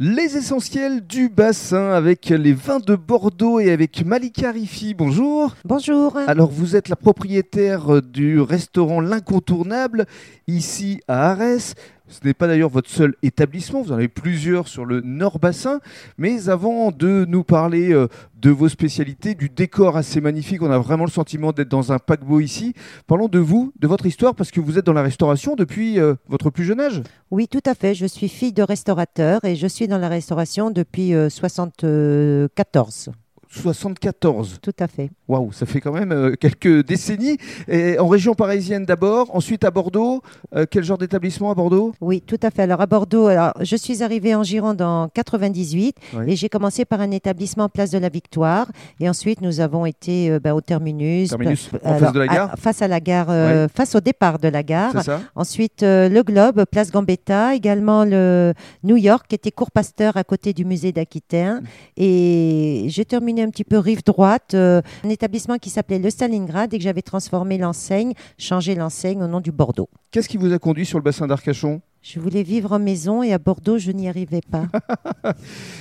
Les essentiels du bassin avec les vins de Bordeaux et avec Malika Rifi. Bonjour. Bonjour. Alors vous êtes la propriétaire du restaurant L'Incontournable ici à Arès. Ce n'est pas d'ailleurs votre seul établissement, vous en avez plusieurs sur le Nord-Bassin. Mais avant de nous parler euh, de vos spécialités, du décor assez magnifique, on a vraiment le sentiment d'être dans un paquebot ici. Parlons de vous, de votre histoire, parce que vous êtes dans la restauration depuis euh, votre plus jeune âge. Oui, tout à fait. Je suis fille de restaurateur et je suis dans la restauration depuis 1974. 74. Tout à fait. Waouh, ça fait quand même euh, quelques décennies. Et en région parisienne d'abord, ensuite à Bordeaux. Euh, quel genre d'établissement à Bordeaux? Oui, tout à fait. Alors à Bordeaux, alors, je suis arrivée en Gironde en 98 Oui. et j'ai commencé par un établissement Place de la Victoire. Et ensuite, nous avons été euh, ben, au Terminus. Face de la gare? à- face à la gare, face au départ de la gare. Ça Ensuite, le Globe, Place Gambetta, également le New York, qui était cours Pasteur à côté du musée d'Aquitaine. Et j'ai terminé un petit peu rive droite, euh, un établissement qui s'appelait le Stalingrad et que j'avais transformé l'enseigne, changé l'enseigne au nom du Bordeaux. Qu'est-ce qui vous a conduit sur le bassin d'Arcachon? Je voulais vivre en maison et à Bordeaux, je n'y arrivais pas.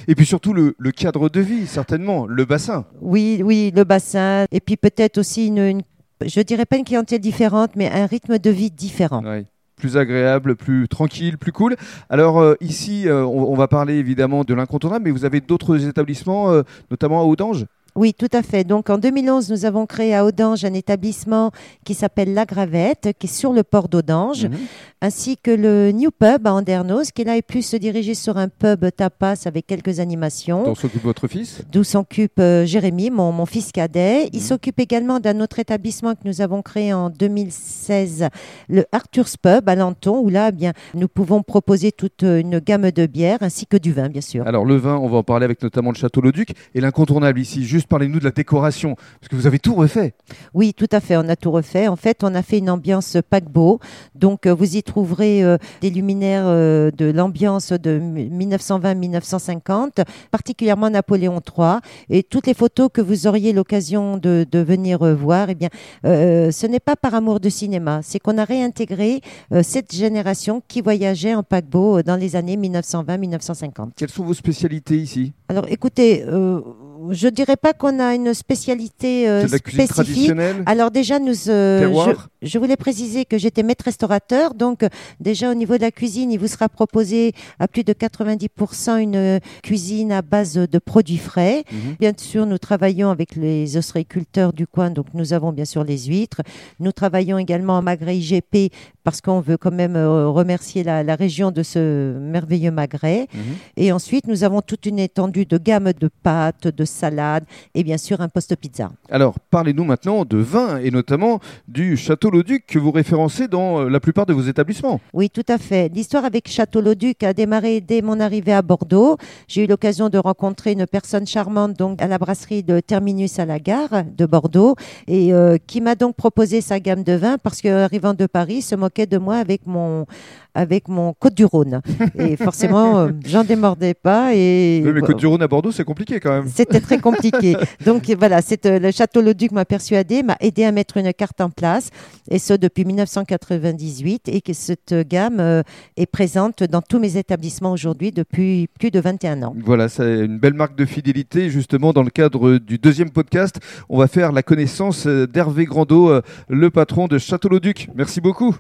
Et puis surtout le, le cadre de vie, certainement, le bassin. oui, oui, le bassin. Et puis peut-être aussi une, une- je dirais pas une clientèle différente, mais un rythme de vie différent. Ouais. Plus agréable, plus tranquille, plus cool. Alors euh, ici, euh, on, va parler évidemment de l'incontournable, mais vous avez d'autres établissements, euh, notamment à Audange Oui, tout à fait. Donc en 2011, nous avons créé à Audange un établissement qui s'appelle La Gravette, qui est sur le port d'Audange, Mhm. ainsi que le New Pub à Andernos, qui là est plus dirigé sur un pub tapas avec quelques animations. dont s'occupe votre fils? D'où s'occupe euh, Jérémy, mon, mon fils cadet. Il Mhm. s'occupe également d'un autre établissement que nous avons créé en 2016, le Arthur's Pub à Lanton, où là, eh bien, nous pouvons proposer toute euh, une gamme de bières ainsi que du vin, bien sûr. Alors le vin, on va en parler avec notamment le Château Leduc et l'incontournable ici. Juste parlez-nous de la décoration, parce que vous avez tout refait. Oui, tout à fait. On a tout refait. En fait, on a fait une ambiance paquebot. Donc, euh, vous y trouverez euh, des luminaires euh, de l'ambiance de 1920-1950, particulièrement Napoléon III. Et toutes les photos que vous auriez l'occasion de, de venir voir, eh bien, ce n'est pas par amour de cinéma. C'est qu'on a réintégré cette génération qui voyageait en paquebot dans les années 1920-1950. Quelles sont vos spécialités ici? Alors, écoutez, je dirais pas qu'on a une spécialité euh, de la spécifique. traditionnelle Alors déjà, nous, euh, je, je voulais préciser que j'étais maître restaurateur, donc euh, déjà au niveau de la cuisine, il vous sera proposé à plus de 90% une euh, cuisine à base de produits frais. Mhm. Bien sûr, nous travaillons avec les ostréiculteurs du coin, donc nous avons bien sûr les huîtres. Nous travaillons également en magret IGP parce qu'on veut quand même remercier la, la région de ce merveilleux magret. Mhm. Et ensuite, nous avons toute une étendue de gamme de pâtes, de salades et bien sûr un poste pizza. Alors, parlez-nous maintenant de vin et notamment du Château Leduc que vous référencez dans euh, la plupart de vos établissements. Oui, tout à fait. L'histoire avec Château-Lauduc a démarré dès mon arrivée à Bordeaux. J'ai eu l'occasion de rencontrer une personne charmante donc à la brasserie de Terminus à la gare de Bordeaux et euh, qui m'a donc proposé sa gamme de vins parce qu'arrivant de Paris, il se moquait de moi avec mon avec mon Côte du Rhône. Et forcément, euh, j'en démordais pas et Oui, mais Côte-du-Rhône à Bordeaux, c'est compliqué quand même. C'était très compliqué. Donc voilà, c'est, euh, le château Leduc m'a persuadé, m'a aidé à mettre une carte en place, et ce depuis 1998, et que cette gamme euh, est présente dans tous mes établissements aujourd'hui depuis plus de 21 ans. Voilà, c'est une belle marque de fidélité. Justement, dans le cadre du deuxième podcast, on va faire la connaissance euh, d'Hervé Grandot, le patron de Château Leduc. Merci beaucoup.